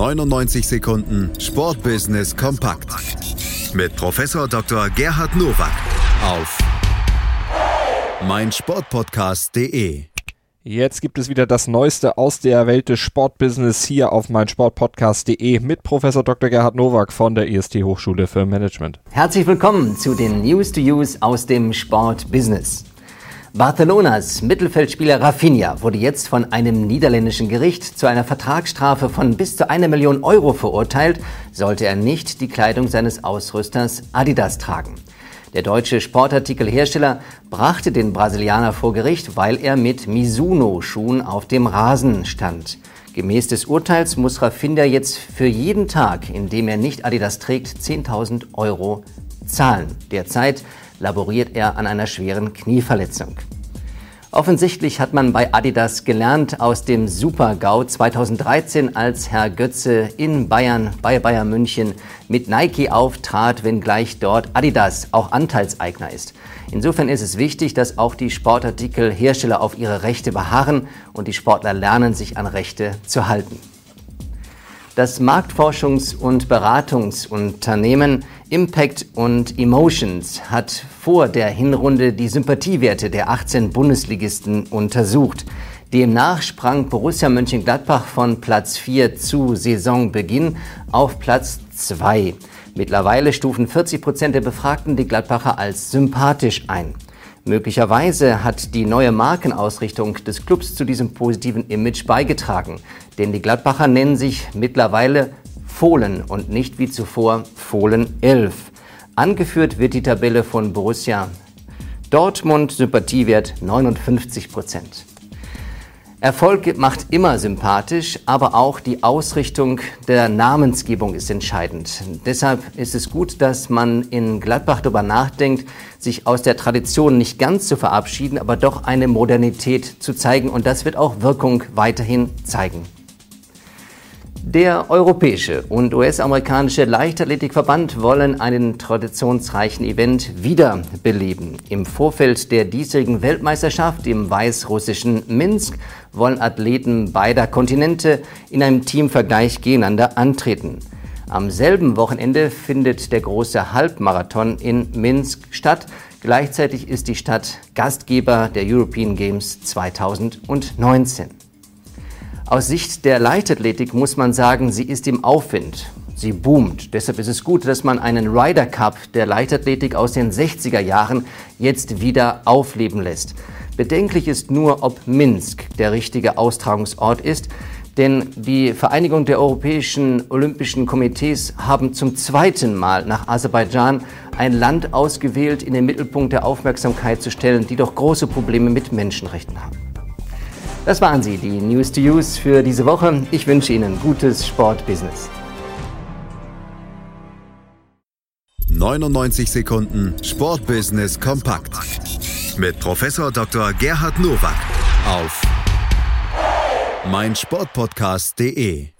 99 Sekunden Sportbusiness kompakt mit Professor Dr. Gerhard Nowak auf meinsportpodcast.de. Jetzt gibt es wieder das Neueste aus der Welt des Sportbusiness hier auf meinsportpodcast.de mit Professor Dr. Gerhard Nowak von der IST Hochschule für Management. Herzlich willkommen zu den News to Use aus dem Sportbusiness. Barcelonas Mittelfeldspieler Rafinha wurde jetzt von einem niederländischen Gericht zu einer Vertragsstrafe von bis zu einer Million Euro verurteilt, sollte er nicht die Kleidung seines Ausrüsters Adidas tragen. Der deutsche Sportartikelhersteller brachte den Brasilianer vor Gericht, weil er mit Mizuno-Schuhen auf dem Rasen stand. Gemäß des Urteils muss Rafinha jetzt für jeden Tag, in dem er nicht Adidas trägt, 10.000 Euro zahlen. Derzeit laboriert er an einer schweren Knieverletzung. Offensichtlich hat man bei Adidas gelernt aus dem Super-GAU 2013, als Herr Götze in Bayern bei Bayern München mit Nike auftrat, wenngleich dort Adidas auch Anteilseigner ist. Insofern ist es wichtig, dass auch die Sportartikelhersteller auf ihre Rechte beharren und die Sportler lernen, sich an Rechte zu halten. Das Marktforschungs- und Beratungsunternehmen Impact und Emotions hat vor der Hinrunde die Sympathiewerte der 18 Bundesligisten untersucht. Demnach sprang Borussia Mönchengladbach von Platz 4 zu Saisonbeginn auf Platz 2. Mittlerweile stufen 40 Prozent der Befragten die Gladbacher als sympathisch ein. Möglicherweise hat die neue Markenausrichtung des Clubs zu diesem positiven Image beigetragen, denn die Gladbacher nennen sich mittlerweile Fohlen und nicht wie zuvor Fohlen 11. Angeführt wird die Tabelle von Borussia Dortmund, Sympathiewert 59 Prozent. Erfolg macht immer sympathisch, aber auch die Ausrichtung der Namensgebung ist entscheidend. Deshalb ist es gut, dass man in Gladbach darüber nachdenkt, sich aus der Tradition nicht ganz zu verabschieden, aber doch eine Modernität zu zeigen. Und das wird auch Wirkung weiterhin zeigen. Der europäische und US-amerikanische Leichtathletikverband wollen einen traditionsreichen Event wiederbeleben. Im Vorfeld der diesjährigen Weltmeisterschaft im weißrussischen Minsk wollen Athleten beider Kontinente in einem Teamvergleich gegeneinander antreten. Am selben Wochenende findet der große Halbmarathon in Minsk statt. Gleichzeitig ist die Stadt Gastgeber der European Games 2019. Aus Sicht der Leichtathletik muss man sagen, sie ist im Aufwind. Sie boomt. Deshalb ist es gut, dass man einen Ryder Cup der Leichtathletik aus den 60er Jahren jetzt wieder aufleben lässt. Bedenklich ist nur, ob Minsk der richtige Austragungsort ist. Denn die Vereinigung der Europäischen Olympischen Komitees haben zum zweiten Mal nach Aserbaidschan ein Land ausgewählt, in den Mittelpunkt der Aufmerksamkeit zu stellen, die doch große Probleme mit Menschenrechten haben. Das waren sie, die News to Use für diese Woche. Ich wünsche Ihnen gutes Sportbusiness. 99 Sekunden Sportbusiness kompakt mit Professor Dr. Gerhard Nowak auf meinsportpodcast.de.